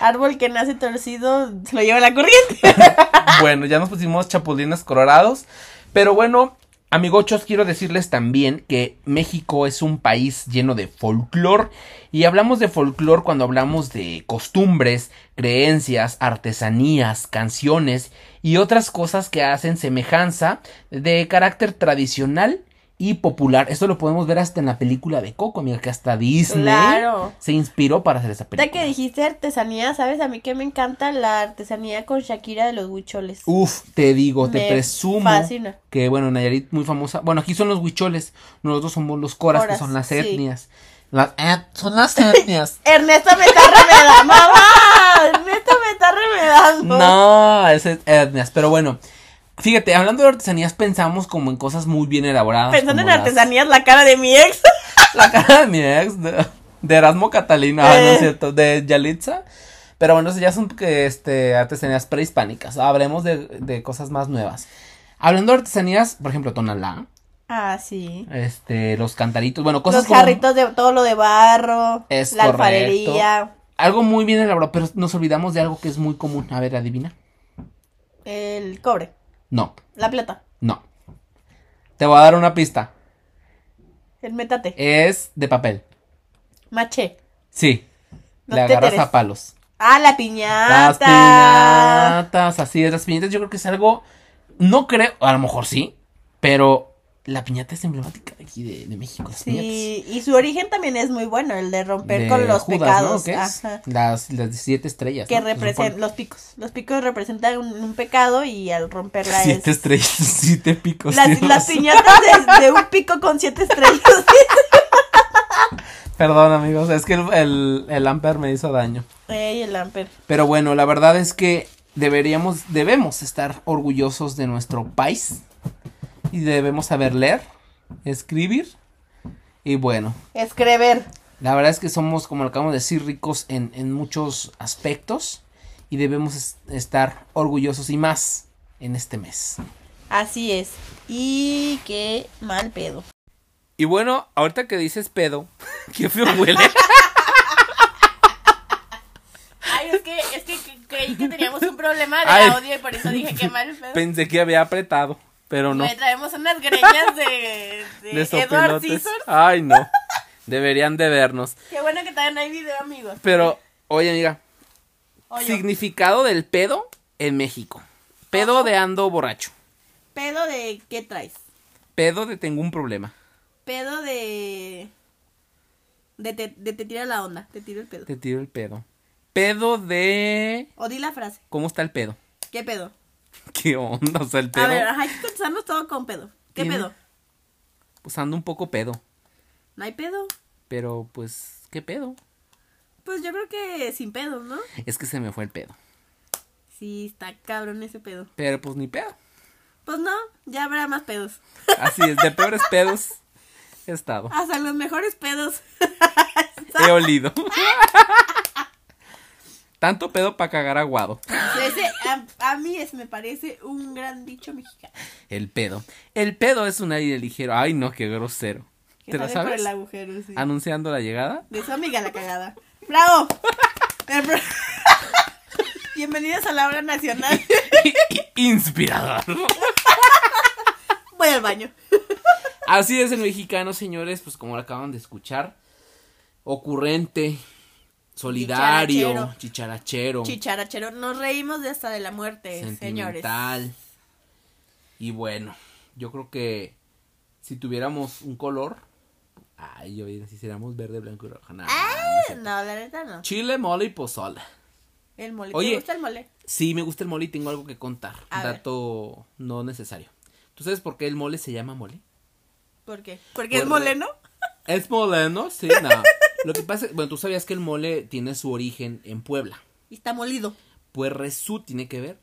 Árbol que nace torcido se lo lleva la corriente. (laughs) bueno, ya nos pusimos chapulines colorados. Pero bueno, amigochos, quiero decirles también que México es un país lleno de folclor. Y hablamos de folclor cuando hablamos de costumbres, creencias, artesanías, canciones y otras cosas que hacen semejanza de carácter tradicional y popular. Esto lo podemos ver hasta en la película de Coco, amiga, que hasta Disney Claro. se inspiró para hacer esa película. que dijiste artesanía, ¿sabes? A mí que me encanta la artesanía con Shakira de los huicholes. Uf, te digo, te presumo fascina. que bueno, Nayarit muy famosa. Bueno, aquí son los huicholes, nosotros somos los coras, Coras, que son las sí. etnias. Las et- son las (laughs) etnias. Ernesto me está remedando. (laughs) ¡Mamá! Ernesto me está remedando. no, es et- etnias, pero bueno. Fíjate, hablando de artesanías pensamos como en cosas muy bien elaboradas. Pensando en las- artesanías, la cara de mi ex. (laughs) La cara de mi ex, de, de Erasmo Catalina, no Eh. es cierto, de Yalitza. Pero bueno, ya son este, artesanías prehispánicas. Hablemos de, de cosas más nuevas. Hablando de artesanías, por ejemplo, Tonalá, Ah, sí. este, los cantaritos, bueno, cosas Los como- jarritos de todo lo de barro. Es la correcto. alfarería. Algo muy bien elaborado, pero nos olvidamos de algo que es muy común. A ver, adivina. El cobre. No, La plata. no. Te voy a dar una pista. El metate. Es de papel. Maché. Sí. No Le agarras a palos. Ah, la piñata. Las piñatas, así es, las piñatas yo creo que es algo, no creo, a lo mejor sí, pero la piñata es emblemática de aquí de, de México, las Sí, y su origen también es muy bueno, el de romper piñatas. con los Judas, pecados. Las, las siete estrellas. Que ¿no? Se representan los picos. Los picos representan un, un pecado y al romperla (laughs) Siete es. estrellas, (laughs) siete picos. Las, las piñatas de, de un pico con siete estrellas. (laughs) Perdón amigos, es que el, el, el amper me hizo daño. Ey, el amper. Pero bueno, la verdad es que deberíamos, debemos estar orgullosos de nuestro país. Y debemos saber leer, escribir. Y bueno, Escrever. la verdad es que somos, como lo acabamos de decir, ricos en, en muchos aspectos. Y debemos es- estar orgullosos y más en este mes. Así es. Y qué mal pedo. Y bueno, ahorita que dices pedo, (laughs) qué feo huele. Ay, es que, es que cre- creí que teníamos un problema de Ay. audio y por eso dije qué mal pedo. Pensé que había apretado, pero no. Me traemos unas greñas de, (laughs) de, De Edward. Scissors. Ay, no. Deberían de vernos. Qué bueno que también hay video, amigos. Pero, oye, amiga, Oye, significado del pedo en México. Pedo de ando borracho. pedo de qué traes. Pedo de tengo un problema. Pedo de De te, de te tira la onda, te tiro el pedo. Te tiro el pedo. Pedo de... O di la frase. ¿Cómo está el pedo? ¿Qué pedo? (laughs) ¿Qué onda? O sea, el pedo... A ver, ajá, hay que contestarnos todo con pedo. ¿Qué Tiene- pedo? Pues ando un poco pedo. ¿No hay pedo? Pero pues, ¿qué pedo? Pues yo creo que sin pedo, ¿no? Es que se me fue el pedo. Sí, está cabrón ese pedo. Pero pues ni pedo. Pues no, ya habrá más pedos. Así es, de (laughs) peores pedos he estado. Hasta los mejores pedos. He olido. (laughs) Tanto pedo para cagar aguado. Ese, a, a mí es, me parece un gran dicho mexicano. El pedo. El pedo es un aire ligero. Ay, no, qué grosero. ¿Te lo sale por sabes? el agujero, sí. Anunciando la llegada. De su amiga la cagada. ¡Bravo! (laughs) Bienvenidos a la hora nacional. (laughs) Inspirador. Voy al baño. Así es el mexicano, señores, pues como lo acaban de escuchar. Ocurrente, solidario, chicharachero, Chicharachero. Nos reímos de hasta de la muerte, señores. sentimental. Y bueno, yo creo que si tuviéramos un color, ay, yo si hiciéramos verde, blanco y rojo. No sé. No, la neta no. Chile, mole y pozole. El mole. Oye. ¿Te gusta el mole? Sí, me gusta el mole y tengo algo que contar. A ver. Dato no necesario. ¿Tú sabes por qué el mole se llama mole? ¿Por qué? ¿Porque es Por- mole, no? Es moleno, sí, no. (laughs) Lo que pasa es, bueno, tú sabías que el mole tiene su origen en Puebla. Y está molido. Pues Resú tiene que ver.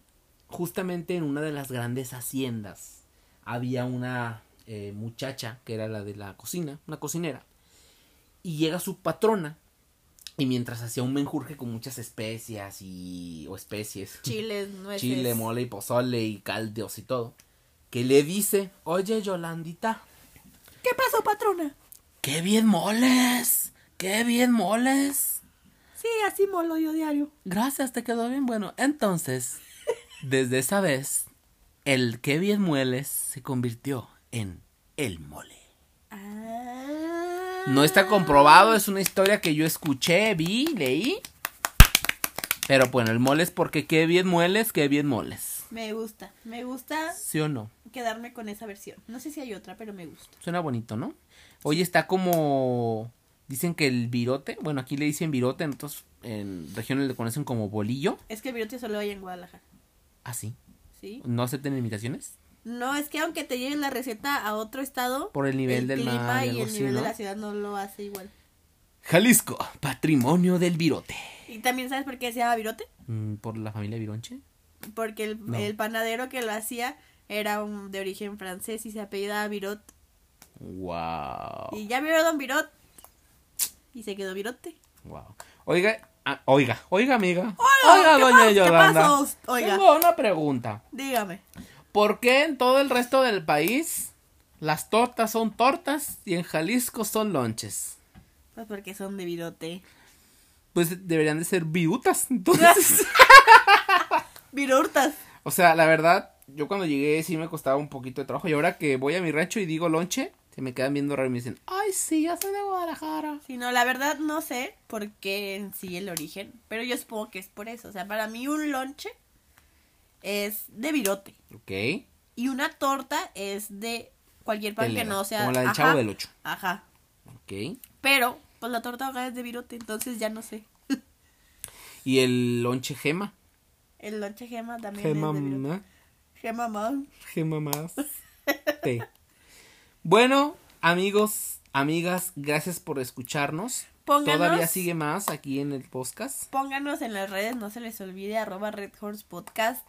Justamente en una de las grandes haciendas había una eh, muchacha que era la de la cocina, una cocinera. Y llega su patrona. Y mientras hacía un menjurje con muchas especias y. o especies. Chiles, (laughs) nueces. Chile, mole y pozole y caldos y todo. Que le dice, oye Yolandita, ¿Qué pasó, patrona? ¡Qué bien moles! ¡Qué bien moles! Sí, así molo yo diario. Gracias, te quedó bien bueno. Entonces, desde esa vez, el qué bien mueles se convirtió en el mole. Ah. No está comprobado, es una historia que yo escuché, vi, leí. Pero bueno, el mole es porque qué bien mueles, qué bien moles. Me gusta, me gusta ¿Sí o no? quedarme con esa versión. No sé si hay otra, pero me gusta. Suena bonito, ¿no? Oye, está como... Dicen que el virote, bueno, aquí le dicen virote, en otras en regiones le conocen como bolillo. Es que el virote solo hay en Guadalajara, Así. ¿sí? ¿No aceptan imitaciones? No, es que aunque te lleven la receta a otro estado, Por el nivel del clima mar y el nivel ¿no? de la ciudad no lo hace igual. Jalisco, patrimonio del virote. ¿Y también sabes por qué se llama virote? Mm, ¿Por la familia Vironche? Porque el, No. el panadero que lo hacía era un, de origen francés y se apellidaba Virot. Wow. Y ya vieron Don Virot. Y se quedó Virote. Wow. Oiga, ah, oiga, oiga, amiga. Hola, ¿qué doña qué Yolanda. Oiga. Tengo una pregunta. Dígame. ¿Por qué en todo el resto del país las tortas son tortas y en Jalisco son lonches? Pues porque son de Virote. Pues deberían de ser viutas, (laughs) entonces. Virurtas. o sea, la verdad, yo cuando llegué sí me costaba un poquito de trabajo. Y ahora que voy a mi rancho y digo lonche, se me quedan viendo raro y me dicen, ay, sí, ya soy de Guadalajara. Si no, la verdad no sé por qué en sí el origen. Pero yo supongo que es por eso. O sea, para mí un lonche es de Virote. Ok. Y una torta es de cualquier pan que no sea. como la del ajá, Chavo del Ocho. Ajá. Ok. Pero, pues la torta ahogada es de Virote. Entonces ya no sé. (laughs) Y el lonche gema. El lonche gema también Gema, es de Virote. ma- Gema más. gema más. Te. (laughs) Bueno, amigos, amigas, gracias por escucharnos. Pónganos- Todavía sigue más aquí en el podcast. Pónganos en las redes, no se les olvide, arroba Red Horse Podcast.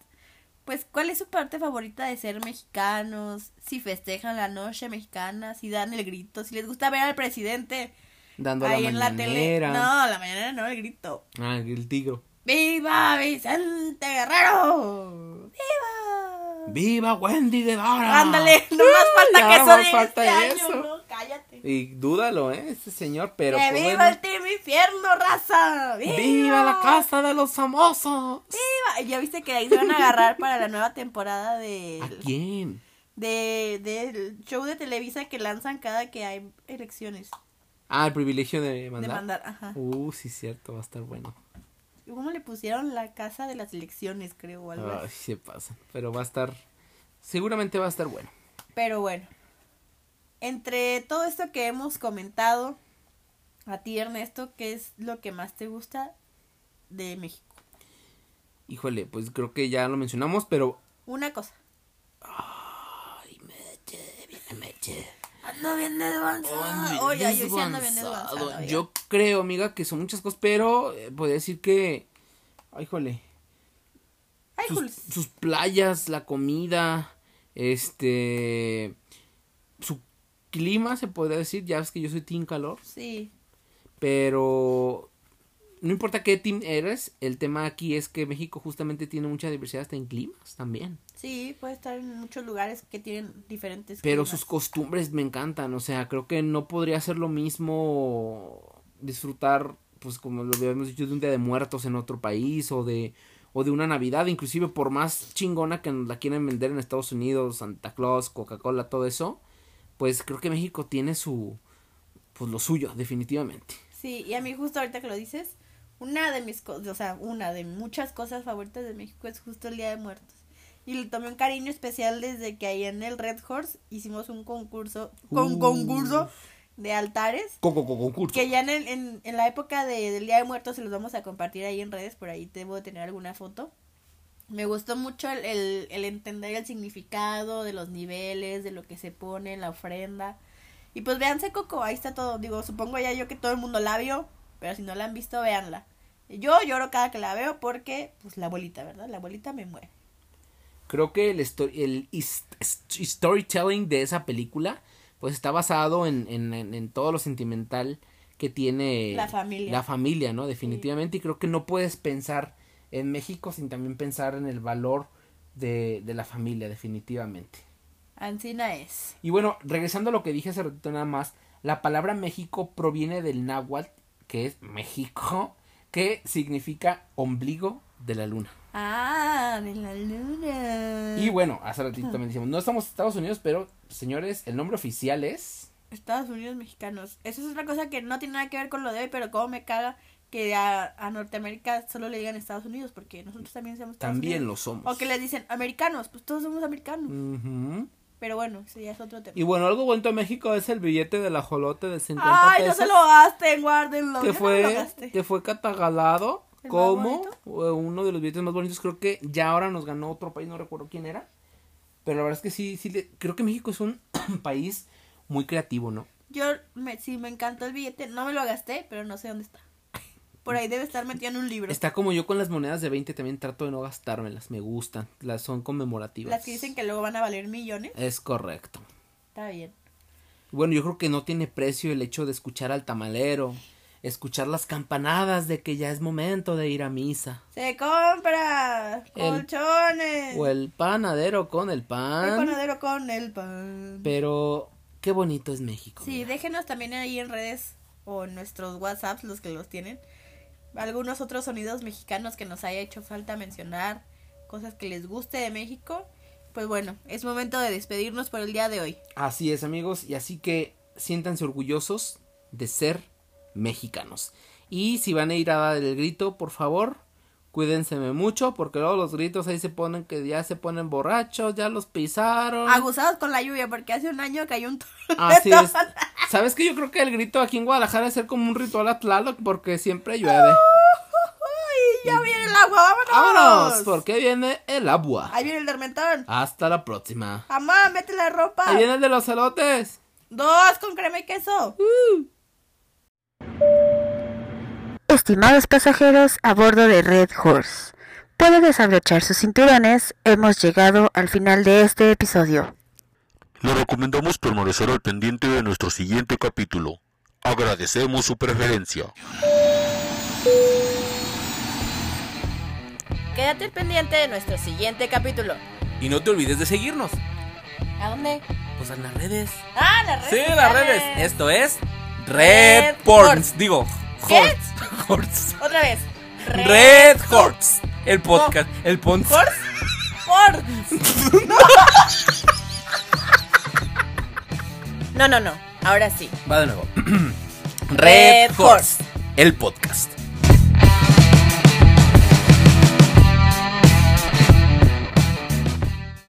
Pues, ¿cuál es su parte favorita de ser mexicanos? Si festejan la noche mexicana, si dan el grito, si les gusta ver al presidente Dando ahí la en la tele. No, la mañana no, el grito. Ah, el tigro. ¡Viva Vicente Guerrero! ¡Viva! ¡Viva Wendy Guevara! Ándale, (laughs) nomás falta Ya que eso de falta este eso. año, ¿no? Cállate. Y dúdalo, ¿eh? Este señor, pero ¡Que viva bueno. el Team Infierno, raza! ¡Viva! ¡Viva la casa de los famosos! ¡Viva! Ya viste que ahí se van a agarrar para la nueva temporada de, ¿A quién? de del show de Televisa que lanzan cada que hay elecciones. Ah, el privilegio de De mandar. mandar, ajá. Uh, sí, cierto, va a estar bueno. ¿Cómo le pusieron la casa de las elecciones, creo, o algo Ay, así? se pasa. Pero va a estar. Seguramente va a estar bueno. Pero bueno, entre todo esto que hemos comentado, A ti, Ernesto, ¿qué es lo que más te gusta de México? Híjole, pues creo que ya lo mencionamos, pero... Una cosa. Ay, meche, bien meche. Ando bien desvanzado. Oye, yo sí ando bien desvanzado. oiga. Yo creo, amiga, que son muchas cosas, pero eh, podría decir que... Ay, híjole. Ay, sus, sus playas, la comida, este... Su clima, se podría decir. Ya ves que yo soy team calor. Sí. Pero no importa qué team eres, el tema aquí es que México justamente tiene mucha diversidad hasta en climas también. Sí, puede estar en muchos lugares que tienen diferentes. Pero climas. sus costumbres me encantan, o sea, creo que no podría ser lo mismo disfrutar, pues como lo habíamos dicho, de un Día de Muertos en otro país o de o de una Navidad, inclusive por más chingona que nos la quieren vender en Estados Unidos, Santa Claus, Coca-Cola, todo eso, pues creo que México tiene su pues lo suyo, definitivamente. Sí, y a mí justo ahorita que lo dices, una de mis cosas, o sea, una de muchas cosas favoritas de México es justo el Día de Muertos. Y le tomé un cariño especial desde que ahí en el Red Horse hicimos un concurso, con Uh. concurso de altares. Coco concurso. Que ya en, el- en, en la época de, del Día de Muertos se los vamos a compartir ahí en redes, por ahí debo de tener alguna foto. Me gustó mucho el, el, el entender el significado de los niveles, de lo que se pone en la ofrenda. Y pues véanse Coco, ahí está todo. Digo, supongo ya yo que todo el mundo la vio, pero si no la han visto, véanla. Yo lloro cada que la veo porque, pues la abuelita, ¿verdad? La abuelita me muere. creo que el, sto- el storytelling de esa película pues está basado en, en, en- en todo lo sentimental que tiene La familia. la familia, ¿no? Definitivamente y creo que no puedes pensar en México sin también pensar en el valor de, de la familia, definitivamente. Ancina es. Y bueno, regresando a lo que dije hace ratito nada más, la palabra México proviene del náhuatl, que es México, que significa ombligo de la luna. Ah, de la luna. Y bueno, hace ratito también decimos, no estamos en Estados Unidos, pero señores, el nombre oficial es... Estados Unidos mexicanos. Eso es otra cosa que no tiene nada que ver con lo de hoy, pero como me caga que a, a Norteamérica solo le digan Estados Unidos, porque nosotros también somos Estados También Unidos. lo somos. O que les dicen americanos, pues todos somos americanos. Ujú. Pero bueno, ya es otro tema. Y bueno, algo bonito de México es el billete del ajolote de 50 Ay, no pesos. se lo gasten, guárdenlo. que no fue, que fue catalogado ¿El más como eh, uno de los billetes más bonitos. Creo que ya ahora nos ganó otro país, no recuerdo quién era. Pero la verdad es que sí, sí, le- creo que México es un (clears throat) país muy creativo, ¿no? Yo me, sí me encantó el billete, no me lo gasté, pero no sé dónde está. Por ahí debe estar metido en un libro. Está como yo con las monedas de 20, también trato de no gastármelas, me gustan, las son conmemorativas. Las que dicen que luego van a valer millones. Es correcto. Está bien. Bueno, yo creo que no tiene precio el hecho de escuchar al tamalero, escuchar las campanadas de que ya es momento de ir a misa. Se compra El- colchones. O el panadero con el El pan. panadero con el pan. Pero qué bonito es México. Sí, mira. déjenos también ahí en redes o en nuestros WhatsApps, los que los tienen, algunos otros sonidos mexicanos que nos haya hecho falta mencionar, cosas que les guste de México. Pues bueno, es momento de despedirnos por el día de hoy. Así es, amigos. Y así que siéntanse orgullosos de ser mexicanos. Y si van a ir a dar el grito, por favor, cuídense mucho, porque luego los gritos ahí se ponen que ya se ponen borrachos, ya los pisaron. Aguzados con la lluvia, porque hace un año cayó un Así es. (laughs) ¿Sabes que Yo creo que el grito aquí en Guadalajara es ser como un ritual a Tlaloc porque siempre llueve. Ya viene el agua, vámonos. ¡Vámonos! Porque viene el agua. Ahí viene el dermentón. Hasta la próxima. Amá, mete la ropa. Ahí viene el de los elotes. Dos con crema y queso. Estimados pasajeros a bordo de Red Horse, puede desabrochar sus cinturones, hemos llegado al final de este episodio. Le recomendamos permanecer al pendiente de nuestro siguiente capítulo. Agradecemos su preferencia. Quédate pendiente de nuestro siguiente capítulo. Y no te olvides de seguirnos. ¿A dónde? Pues en las redes. Ah, las redes. Sí, las redes. Esto es Red Red. Horns. Digo. Horse. (laughs) Horse. Otra vez. Red Horse. El podcast. El podcast. Horse. Horse. No, no, no. Ahora sí. Va de nuevo. (clears throat) Red Red Horse. El podcast.